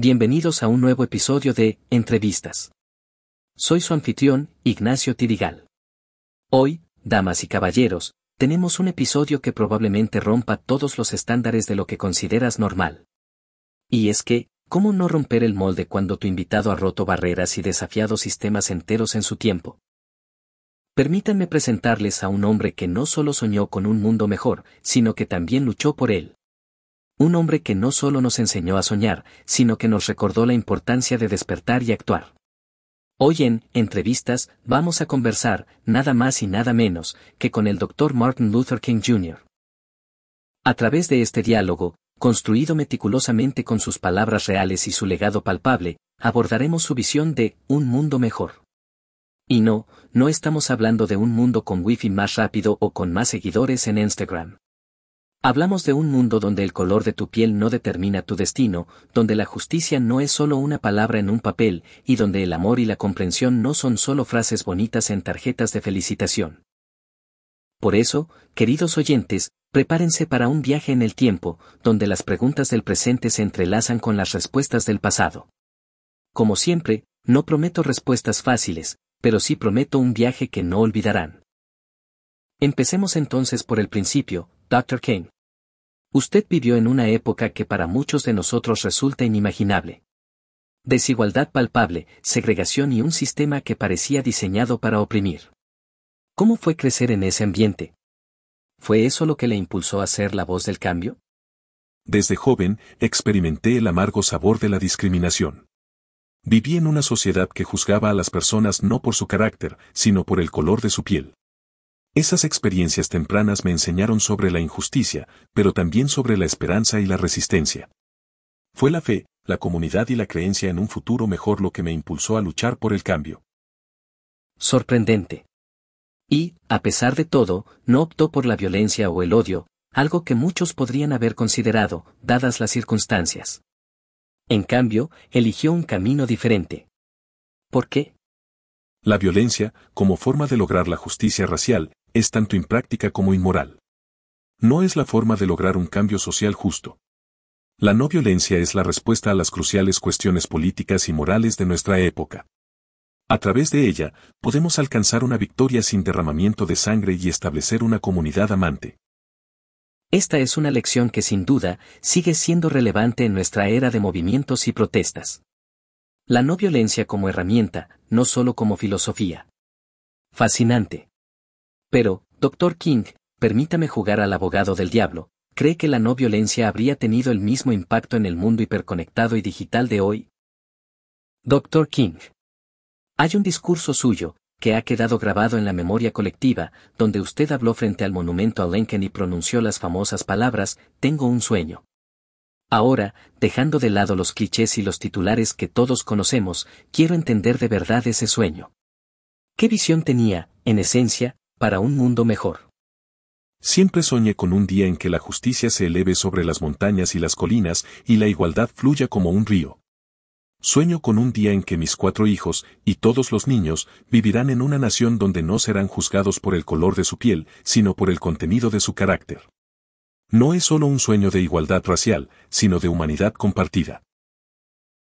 Bienvenidos a un nuevo episodio de Entrevistas. Soy su anfitrión, Ignacio Tirigal. Hoy, damas y caballeros, tenemos un episodio que probablemente rompa todos los estándares de lo que consideras normal. Y es que, ¿cómo no romper el molde cuando tu invitado ha roto barreras y desafiado sistemas enteros en su tiempo? Permítanme presentarles a un hombre que no solo soñó con un mundo mejor, sino que también luchó por él. Un hombre que no solo nos enseñó a soñar, sino que nos recordó la importancia de despertar y actuar. Hoy en Entrevistas vamos a conversar, nada más y nada menos, que con el Dr. Martin Luther King Jr. A través de este diálogo, construido meticulosamente con sus palabras reales y su legado palpable, abordaremos su visión de un mundo mejor. Y no, no estamos hablando de un mundo con wifi más rápido o con más seguidores en Instagram. Hablamos de un mundo donde el color de tu piel no determina tu destino, donde la justicia no es solo una palabra en un papel, y donde el amor y la comprensión no son solo frases bonitas en tarjetas de felicitación. Por eso, queridos oyentes, prepárense para un viaje en el tiempo, donde las preguntas del presente se entrelazan con las respuestas del pasado. Como siempre, no prometo respuestas fáciles, pero sí prometo un viaje que no olvidarán. Empecemos entonces por el principio, Dr. King. Usted vivió en una época que para muchos de nosotros resulta inimaginable. Desigualdad palpable, segregación y un sistema que parecía diseñado para oprimir. ¿Cómo fue crecer en ese ambiente? ¿Fue eso lo que le impulsó a ser la voz del cambio? Desde joven, experimenté el amargo sabor de la discriminación. Viví en una sociedad que juzgaba a las personas no por su carácter, sino por el color de su piel. Esas experiencias tempranas me enseñaron sobre la injusticia, pero también sobre la esperanza y la resistencia. Fue la fe, la comunidad y la creencia en un futuro mejor lo que me impulsó a luchar por el cambio. Sorprendente. Y, a pesar de todo, no optó por la violencia o el odio, algo que muchos podrían haber considerado, dadas las circunstancias. En cambio, eligió un camino diferente. ¿Por qué? La violencia, como forma de lograr la justicia racial, es tanto impráctica como inmoral. No es la forma de lograr un cambio social justo. La no violencia es la respuesta a las cruciales cuestiones políticas y morales de nuestra época. A través de ella, podemos alcanzar una victoria sin derramamiento de sangre y establecer una comunidad amante. Esta es una lección que sin duda sigue siendo relevante en nuestra era de movimientos y protestas. La no violencia como herramienta, no solo como filosofía. Fascinante. Pero, Dr. King, permítame jugar al abogado del diablo, ¿cree que la no violencia habría tenido el mismo impacto en el mundo hiperconectado y digital de hoy? Dr. King. Hay un discurso suyo, que ha quedado grabado en la memoria colectiva, donde usted habló frente al monumento a Lincoln y pronunció las famosas palabras, tengo un sueño. Ahora, dejando de lado los clichés y los titulares que todos conocemos, quiero entender de verdad ese sueño. ¿Qué visión tenía, en esencia, para un mundo mejor. Siempre soñé con un día en que la justicia se eleve sobre las montañas y las colinas y la igualdad fluya como un río. Sueño con un día en que mis cuatro hijos, y todos los niños, vivirán en una nación donde no serán juzgados por el color de su piel, sino por el contenido de su carácter. No es solo un sueño de igualdad racial, sino de humanidad compartida.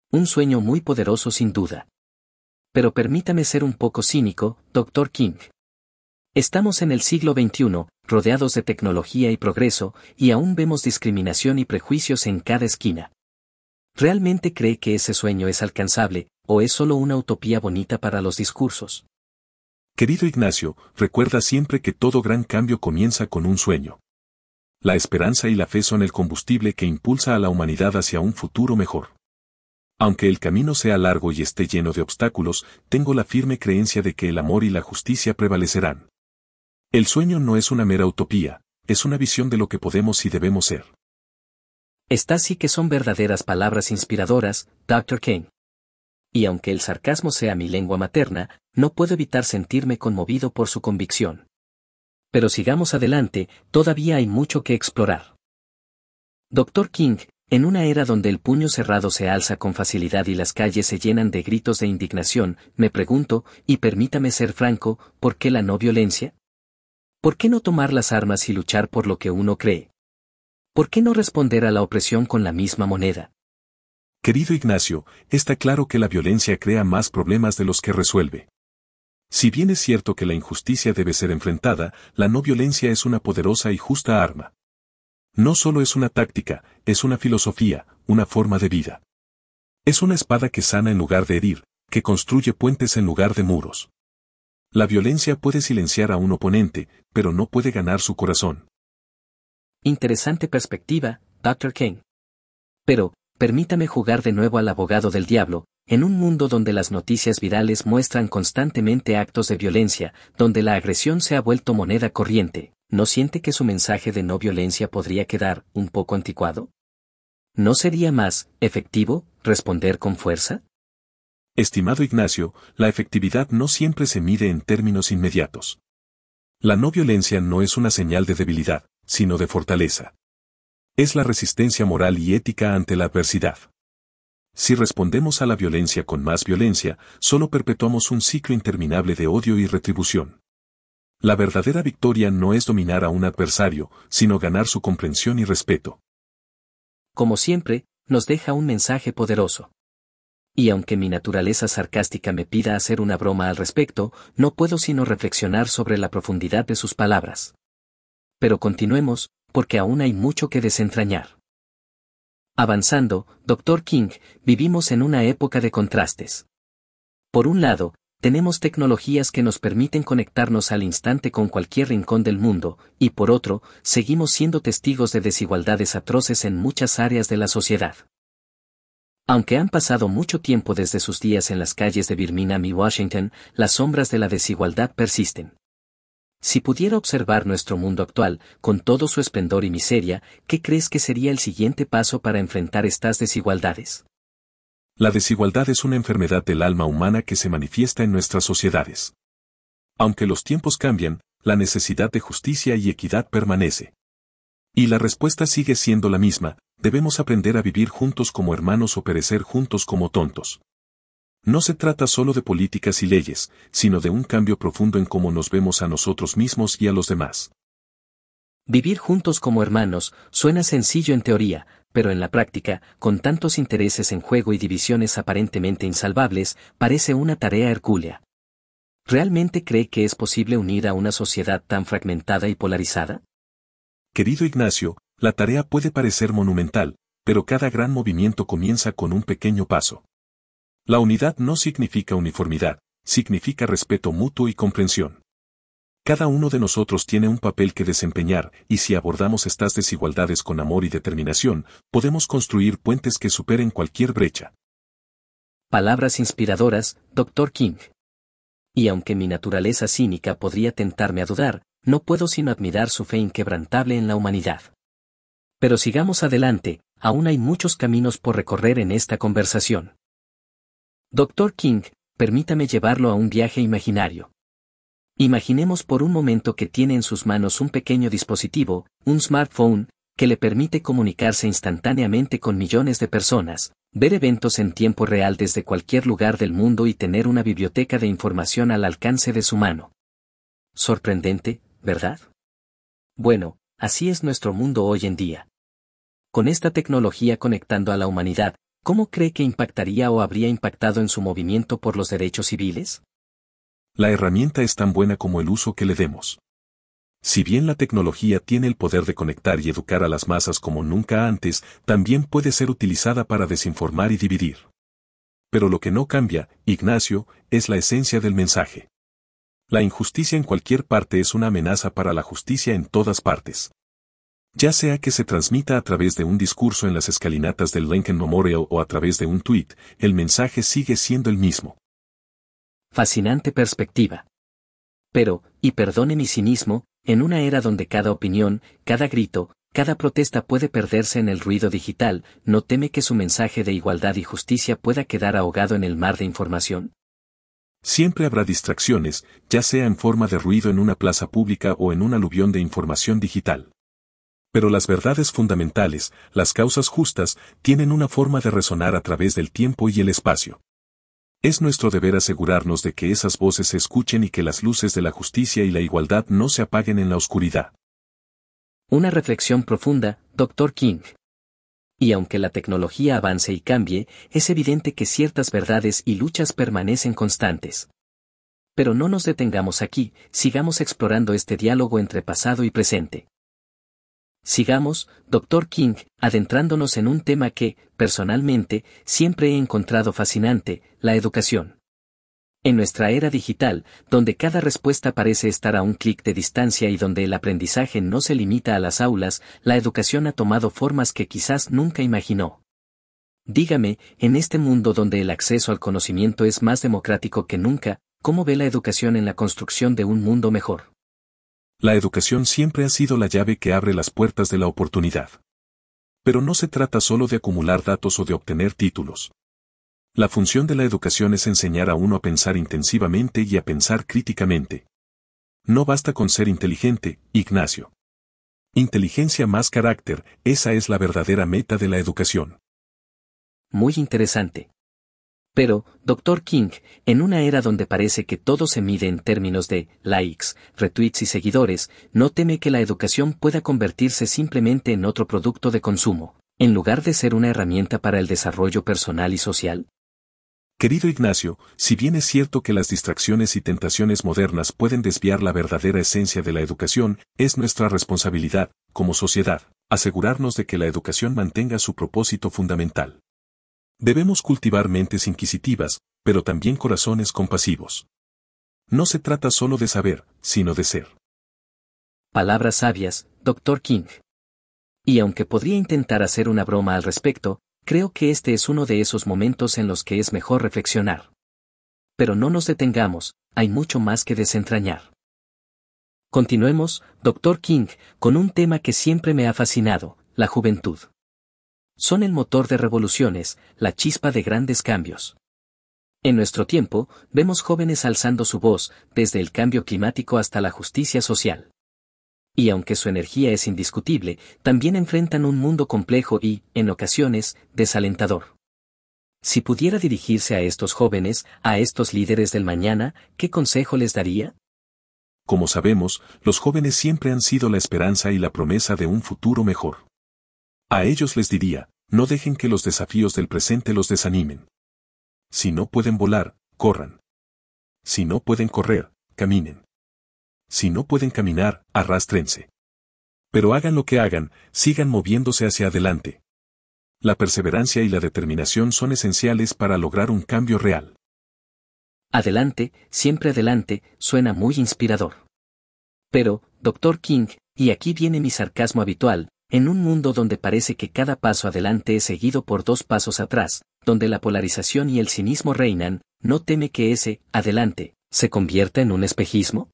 Un sueño muy poderoso sin duda. Pero permítame ser un poco cínico, Dr. King. Estamos en el siglo XXI, rodeados de tecnología y progreso, y aún vemos discriminación y prejuicios en cada esquina. ¿Realmente cree que ese sueño es alcanzable, o es solo una utopía bonita para los discursos? Querido Ignacio, recuerda siempre que todo gran cambio comienza con un sueño. La esperanza y la fe son el combustible que impulsa a la humanidad hacia un futuro mejor. Aunque el camino sea largo y esté lleno de obstáculos, tengo la firme creencia de que el amor y la justicia prevalecerán. El sueño no es una mera utopía, es una visión de lo que podemos y debemos ser. Estas sí que son verdaderas palabras inspiradoras, Dr. King. Y aunque el sarcasmo sea mi lengua materna, no puedo evitar sentirme conmovido por su convicción. Pero sigamos adelante, todavía hay mucho que explorar. Dr. King, en una era donde el puño cerrado se alza con facilidad y las calles se llenan de gritos de indignación, me pregunto, y permítame ser franco, ¿por qué la no violencia? ¿Por qué no tomar las armas y luchar por lo que uno cree? ¿Por qué no responder a la opresión con la misma moneda? Querido Ignacio, está claro que la violencia crea más problemas de los que resuelve. Si bien es cierto que la injusticia debe ser enfrentada, la no violencia es una poderosa y justa arma. No solo es una táctica, es una filosofía, una forma de vida. Es una espada que sana en lugar de herir, que construye puentes en lugar de muros. La violencia puede silenciar a un oponente, pero no puede ganar su corazón. Interesante perspectiva, Dr. King. Pero, permítame jugar de nuevo al abogado del diablo, en un mundo donde las noticias virales muestran constantemente actos de violencia, donde la agresión se ha vuelto moneda corriente, ¿no siente que su mensaje de no violencia podría quedar un poco anticuado? ¿No sería más efectivo responder con fuerza? Estimado Ignacio, la efectividad no siempre se mide en términos inmediatos. La no violencia no es una señal de debilidad, sino de fortaleza. Es la resistencia moral y ética ante la adversidad. Si respondemos a la violencia con más violencia, solo perpetuamos un ciclo interminable de odio y retribución. La verdadera victoria no es dominar a un adversario, sino ganar su comprensión y respeto. Como siempre, nos deja un mensaje poderoso. Y aunque mi naturaleza sarcástica me pida hacer una broma al respecto, no puedo sino reflexionar sobre la profundidad de sus palabras. Pero continuemos, porque aún hay mucho que desentrañar. Avanzando, Dr. King, vivimos en una época de contrastes. Por un lado, tenemos tecnologías que nos permiten conectarnos al instante con cualquier rincón del mundo, y por otro, seguimos siendo testigos de desigualdades atroces en muchas áreas de la sociedad. Aunque han pasado mucho tiempo desde sus días en las calles de Birmingham y Washington, las sombras de la desigualdad persisten. Si pudiera observar nuestro mundo actual, con todo su esplendor y miseria, ¿qué crees que sería el siguiente paso para enfrentar estas desigualdades? La desigualdad es una enfermedad del alma humana que se manifiesta en nuestras sociedades. Aunque los tiempos cambian, la necesidad de justicia y equidad permanece. Y la respuesta sigue siendo la misma, debemos aprender a vivir juntos como hermanos o perecer juntos como tontos. No se trata solo de políticas y leyes, sino de un cambio profundo en cómo nos vemos a nosotros mismos y a los demás. Vivir juntos como hermanos suena sencillo en teoría, pero en la práctica, con tantos intereses en juego y divisiones aparentemente insalvables, parece una tarea hercúlea. ¿Realmente cree que es posible unir a una sociedad tan fragmentada y polarizada? Querido Ignacio, la tarea puede parecer monumental, pero cada gran movimiento comienza con un pequeño paso. La unidad no significa uniformidad, significa respeto mutuo y comprensión. Cada uno de nosotros tiene un papel que desempeñar, y si abordamos estas desigualdades con amor y determinación, podemos construir puentes que superen cualquier brecha. Palabras inspiradoras, Dr. King. Y aunque mi naturaleza cínica podría tentarme a dudar, no puedo sino admirar su fe inquebrantable en la humanidad. Pero sigamos adelante, aún hay muchos caminos por recorrer en esta conversación. Dr. King, permítame llevarlo a un viaje imaginario. Imaginemos por un momento que tiene en sus manos un pequeño dispositivo, un smartphone, que le permite comunicarse instantáneamente con millones de personas, ver eventos en tiempo real desde cualquier lugar del mundo y tener una biblioteca de información al alcance de su mano. Sorprendente, ¿verdad? Bueno, así es nuestro mundo hoy en día. Con esta tecnología conectando a la humanidad, ¿cómo cree que impactaría o habría impactado en su movimiento por los derechos civiles? La herramienta es tan buena como el uso que le demos. Si bien la tecnología tiene el poder de conectar y educar a las masas como nunca antes, también puede ser utilizada para desinformar y dividir. Pero lo que no cambia, Ignacio, es la esencia del mensaje. La injusticia en cualquier parte es una amenaza para la justicia en todas partes. Ya sea que se transmita a través de un discurso en las escalinatas del Lincoln Memorial o a través de un tweet, el mensaje sigue siendo el mismo. Fascinante perspectiva. Pero, y perdone mi cinismo, en una era donde cada opinión, cada grito, cada protesta puede perderse en el ruido digital, ¿no teme que su mensaje de igualdad y justicia pueda quedar ahogado en el mar de información? Siempre habrá distracciones, ya sea en forma de ruido en una plaza pública o en un aluvión de información digital. Pero las verdades fundamentales, las causas justas, tienen una forma de resonar a través del tiempo y el espacio. Es nuestro deber asegurarnos de que esas voces se escuchen y que las luces de la justicia y la igualdad no se apaguen en la oscuridad. Una reflexión profunda, Dr. King. Y aunque la tecnología avance y cambie, es evidente que ciertas verdades y luchas permanecen constantes. Pero no nos detengamos aquí, sigamos explorando este diálogo entre pasado y presente. Sigamos, Dr. King, adentrándonos en un tema que, personalmente, siempre he encontrado fascinante, la educación. En nuestra era digital, donde cada respuesta parece estar a un clic de distancia y donde el aprendizaje no se limita a las aulas, la educación ha tomado formas que quizás nunca imaginó. Dígame, en este mundo donde el acceso al conocimiento es más democrático que nunca, ¿cómo ve la educación en la construcción de un mundo mejor? La educación siempre ha sido la llave que abre las puertas de la oportunidad. Pero no se trata solo de acumular datos o de obtener títulos. La función de la educación es enseñar a uno a pensar intensivamente y a pensar críticamente. No basta con ser inteligente, Ignacio. Inteligencia más carácter, esa es la verdadera meta de la educación. Muy interesante. Pero, Dr. King, en una era donde parece que todo se mide en términos de likes, retweets y seguidores, ¿no teme que la educación pueda convertirse simplemente en otro producto de consumo, en lugar de ser una herramienta para el desarrollo personal y social? Querido Ignacio, si bien es cierto que las distracciones y tentaciones modernas pueden desviar la verdadera esencia de la educación, es nuestra responsabilidad, como sociedad, asegurarnos de que la educación mantenga su propósito fundamental. Debemos cultivar mentes inquisitivas, pero también corazones compasivos. No se trata solo de saber, sino de ser. Palabras sabias, Dr. King. Y aunque podría intentar hacer una broma al respecto, Creo que este es uno de esos momentos en los que es mejor reflexionar. Pero no nos detengamos, hay mucho más que desentrañar. Continuemos, Dr. King, con un tema que siempre me ha fascinado, la juventud. Son el motor de revoluciones, la chispa de grandes cambios. En nuestro tiempo, vemos jóvenes alzando su voz, desde el cambio climático hasta la justicia social. Y aunque su energía es indiscutible, también enfrentan un mundo complejo y, en ocasiones, desalentador. Si pudiera dirigirse a estos jóvenes, a estos líderes del mañana, ¿qué consejo les daría? Como sabemos, los jóvenes siempre han sido la esperanza y la promesa de un futuro mejor. A ellos les diría, no dejen que los desafíos del presente los desanimen. Si no pueden volar, corran. Si no pueden correr, caminen. Si no pueden caminar, arrastrense. Pero hagan lo que hagan, sigan moviéndose hacia adelante. La perseverancia y la determinación son esenciales para lograr un cambio real. Adelante, siempre adelante, suena muy inspirador. Pero, Dr. King, y aquí viene mi sarcasmo habitual, en un mundo donde parece que cada paso adelante es seguido por dos pasos atrás, donde la polarización y el cinismo reinan, ¿no teme que ese, adelante, se convierta en un espejismo?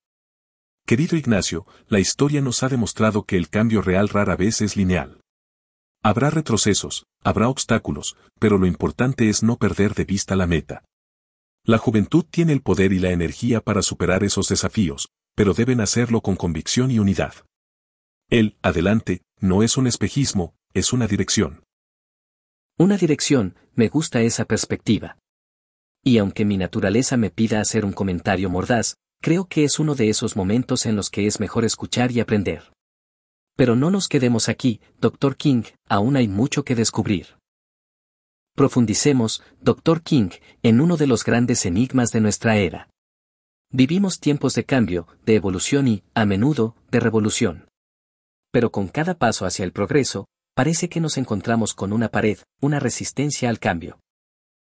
Querido Ignacio, la historia nos ha demostrado que el cambio real rara vez es lineal. Habrá retrocesos, habrá obstáculos, pero lo importante es no perder de vista la meta. La juventud tiene el poder y la energía para superar esos desafíos, pero deben hacerlo con convicción y unidad. El, adelante, no es un espejismo, es una dirección. Una dirección, me gusta esa perspectiva. Y aunque mi naturaleza me pida hacer un comentario mordaz, creo que es uno de esos momentos en los que es mejor escuchar y aprender. Pero no nos quedemos aquí, Dr. King, aún hay mucho que descubrir. Profundicemos, Dr. King, en uno de los grandes enigmas de nuestra era. Vivimos tiempos de cambio, de evolución y, a menudo, de revolución. Pero con cada paso hacia el progreso, parece que nos encontramos con una pared, una resistencia al cambio.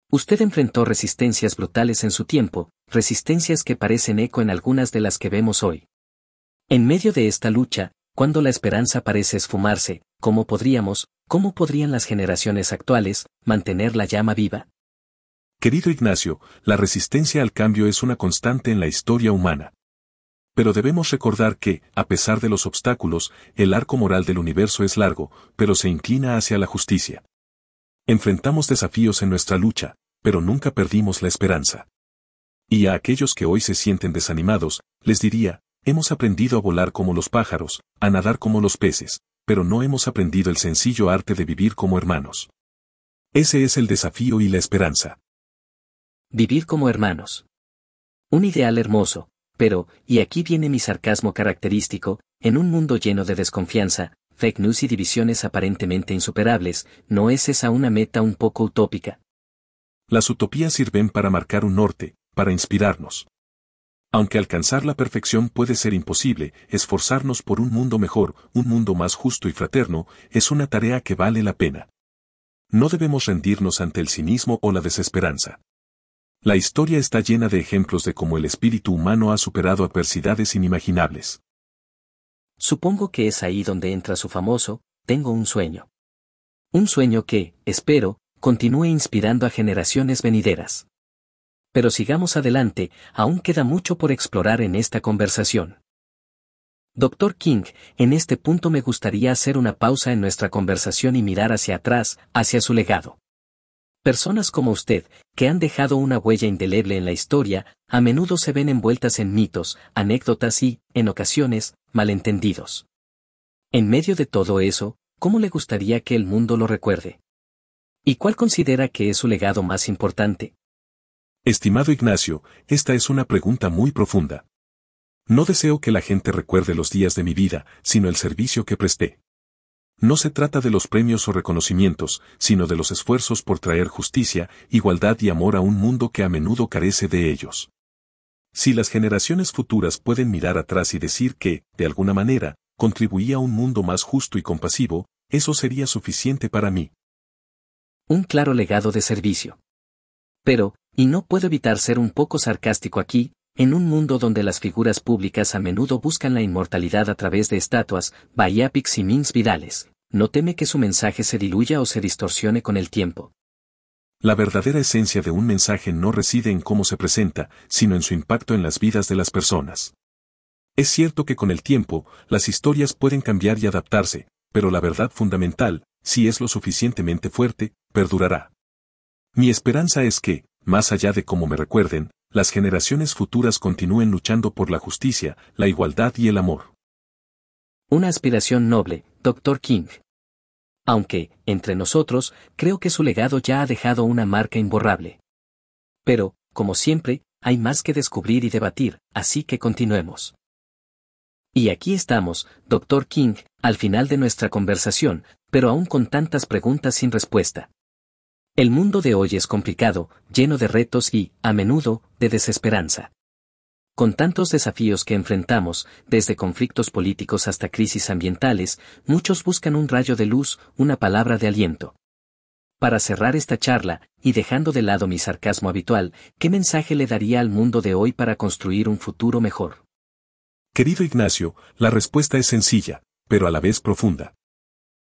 Usted enfrentó resistencias brutales en su tiempo, resistencias que parecen eco en algunas de las que vemos hoy. En medio de esta lucha, cuando la esperanza parece esfumarse, ¿cómo podríamos, cómo podrían las generaciones actuales, mantener la llama viva? Querido Ignacio, la resistencia al cambio es una constante en la historia humana. Pero debemos recordar que, a pesar de los obstáculos, el arco moral del universo es largo, pero se inclina hacia la justicia. Enfrentamos desafíos en nuestra lucha, pero nunca perdimos la esperanza. Y a aquellos que hoy se sienten desanimados, les diría, hemos aprendido a volar como los pájaros, a nadar como los peces, pero no hemos aprendido el sencillo arte de vivir como hermanos. Ese es el desafío y la esperanza. Vivir como hermanos. Un ideal hermoso, pero, y aquí viene mi sarcasmo característico, en un mundo lleno de desconfianza, fake news y divisiones aparentemente insuperables, ¿no es esa una meta un poco utópica? Las utopías sirven para marcar un norte, para inspirarnos. Aunque alcanzar la perfección puede ser imposible, esforzarnos por un mundo mejor, un mundo más justo y fraterno, es una tarea que vale la pena. No debemos rendirnos ante el cinismo o la desesperanza. La historia está llena de ejemplos de cómo el espíritu humano ha superado adversidades inimaginables. Supongo que es ahí donde entra su famoso, tengo un sueño. Un sueño que, espero, continúe inspirando a generaciones venideras. Pero sigamos adelante, aún queda mucho por explorar en esta conversación. Dr. King, en este punto me gustaría hacer una pausa en nuestra conversación y mirar hacia atrás, hacia su legado. Personas como usted, que han dejado una huella indeleble en la historia, a menudo se ven envueltas en mitos, anécdotas y, en ocasiones, malentendidos. En medio de todo eso, ¿cómo le gustaría que el mundo lo recuerde? ¿Y cuál considera que es su legado más importante? Estimado Ignacio, esta es una pregunta muy profunda. No deseo que la gente recuerde los días de mi vida, sino el servicio que presté. No se trata de los premios o reconocimientos, sino de los esfuerzos por traer justicia, igualdad y amor a un mundo que a menudo carece de ellos. Si las generaciones futuras pueden mirar atrás y decir que, de alguna manera, contribuí a un mundo más justo y compasivo, eso sería suficiente para mí. Un claro legado de servicio. Pero, y no puedo evitar ser un poco sarcástico aquí, en un mundo donde las figuras públicas a menudo buscan la inmortalidad a través de estatuas, biopics y memes virales, no teme que su mensaje se diluya o se distorsione con el tiempo. La verdadera esencia de un mensaje no reside en cómo se presenta, sino en su impacto en las vidas de las personas. Es cierto que con el tiempo, las historias pueden cambiar y adaptarse, pero la verdad fundamental, si es lo suficientemente fuerte, perdurará. Mi esperanza es que, más allá de cómo me recuerden, las generaciones futuras continúen luchando por la justicia, la igualdad y el amor. Una aspiración noble, Dr. King. Aunque, entre nosotros, creo que su legado ya ha dejado una marca imborrable. Pero, como siempre, hay más que descubrir y debatir, así que continuemos. Y aquí estamos, Dr. King, al final de nuestra conversación, pero aún con tantas preguntas sin respuesta. El mundo de hoy es complicado, lleno de retos y, a menudo, de desesperanza. Con tantos desafíos que enfrentamos, desde conflictos políticos hasta crisis ambientales, muchos buscan un rayo de luz, una palabra de aliento. Para cerrar esta charla, y dejando de lado mi sarcasmo habitual, ¿qué mensaje le daría al mundo de hoy para construir un futuro mejor? Querido Ignacio, la respuesta es sencilla, pero a la vez profunda.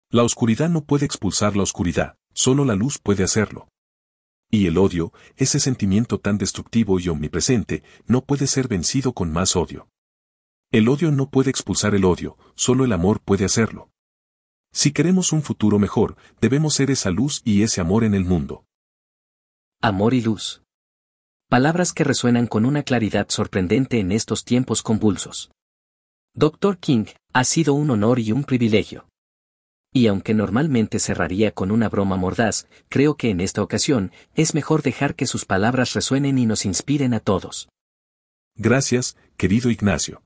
La oscuridad no puede expulsar la oscuridad, solo la luz puede hacerlo. Y el odio, ese sentimiento tan destructivo y omnipresente, no puede ser vencido con más odio. El odio no puede expulsar el odio, solo el amor puede hacerlo. Si queremos un futuro mejor, debemos ser esa luz y ese amor en el mundo. Amor y luz. Palabras que resuenan con una claridad sorprendente en estos tiempos convulsos. Dr. King, ha sido un honor y un privilegio. Y aunque normalmente cerraría con una broma mordaz, creo que en esta ocasión, es mejor dejar que sus palabras resuenen y nos inspiren a todos. Gracias, querido Ignacio.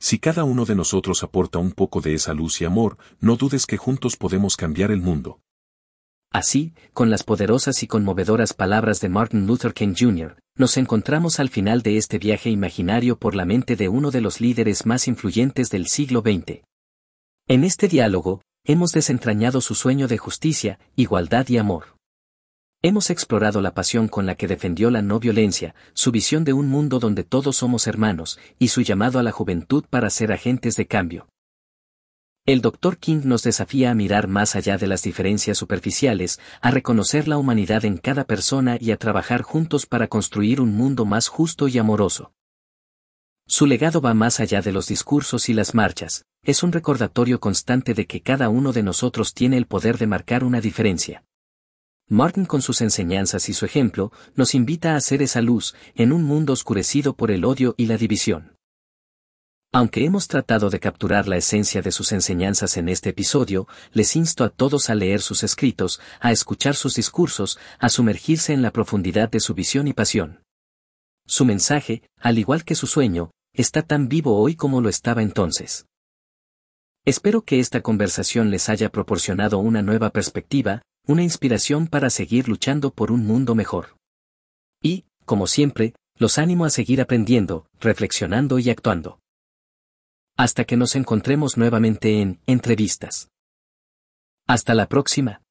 Si cada uno de nosotros aporta un poco de esa luz y amor, no dudes que juntos podemos cambiar el mundo. Así, con las poderosas y conmovedoras palabras de Martin Luther King Jr., nos encontramos al final de este viaje imaginario por la mente de uno de los líderes más influyentes del siglo XX. En este diálogo, hemos desentrañado su sueño de justicia, igualdad y amor. Hemos explorado la pasión con la que defendió la no violencia, su visión de un mundo donde todos somos hermanos, y su llamado a la juventud para ser agentes de cambio. El Dr. King nos desafía a mirar más allá de las diferencias superficiales, a reconocer la humanidad en cada persona y a trabajar juntos para construir un mundo más justo y amoroso. Su legado va más allá de los discursos y las marchas, es un recordatorio constante de que cada uno de nosotros tiene el poder de marcar una diferencia. Martin con sus enseñanzas y su ejemplo, nos invita a hacer esa luz, en un mundo oscurecido por el odio y la división. Aunque hemos tratado de capturar la esencia de sus enseñanzas en este episodio, les insto a todos a leer sus escritos, a escuchar sus discursos, a sumergirse en la profundidad de su visión y pasión. Su mensaje, al igual que su sueño, está tan vivo hoy como lo estaba entonces. Espero que esta conversación les haya proporcionado una nueva perspectiva, una inspiración para seguir luchando por un mundo mejor. Y, como siempre, los animo a seguir aprendiendo, reflexionando y actuando. Hasta que nos encontremos nuevamente en Entrevistas. Hasta la próxima.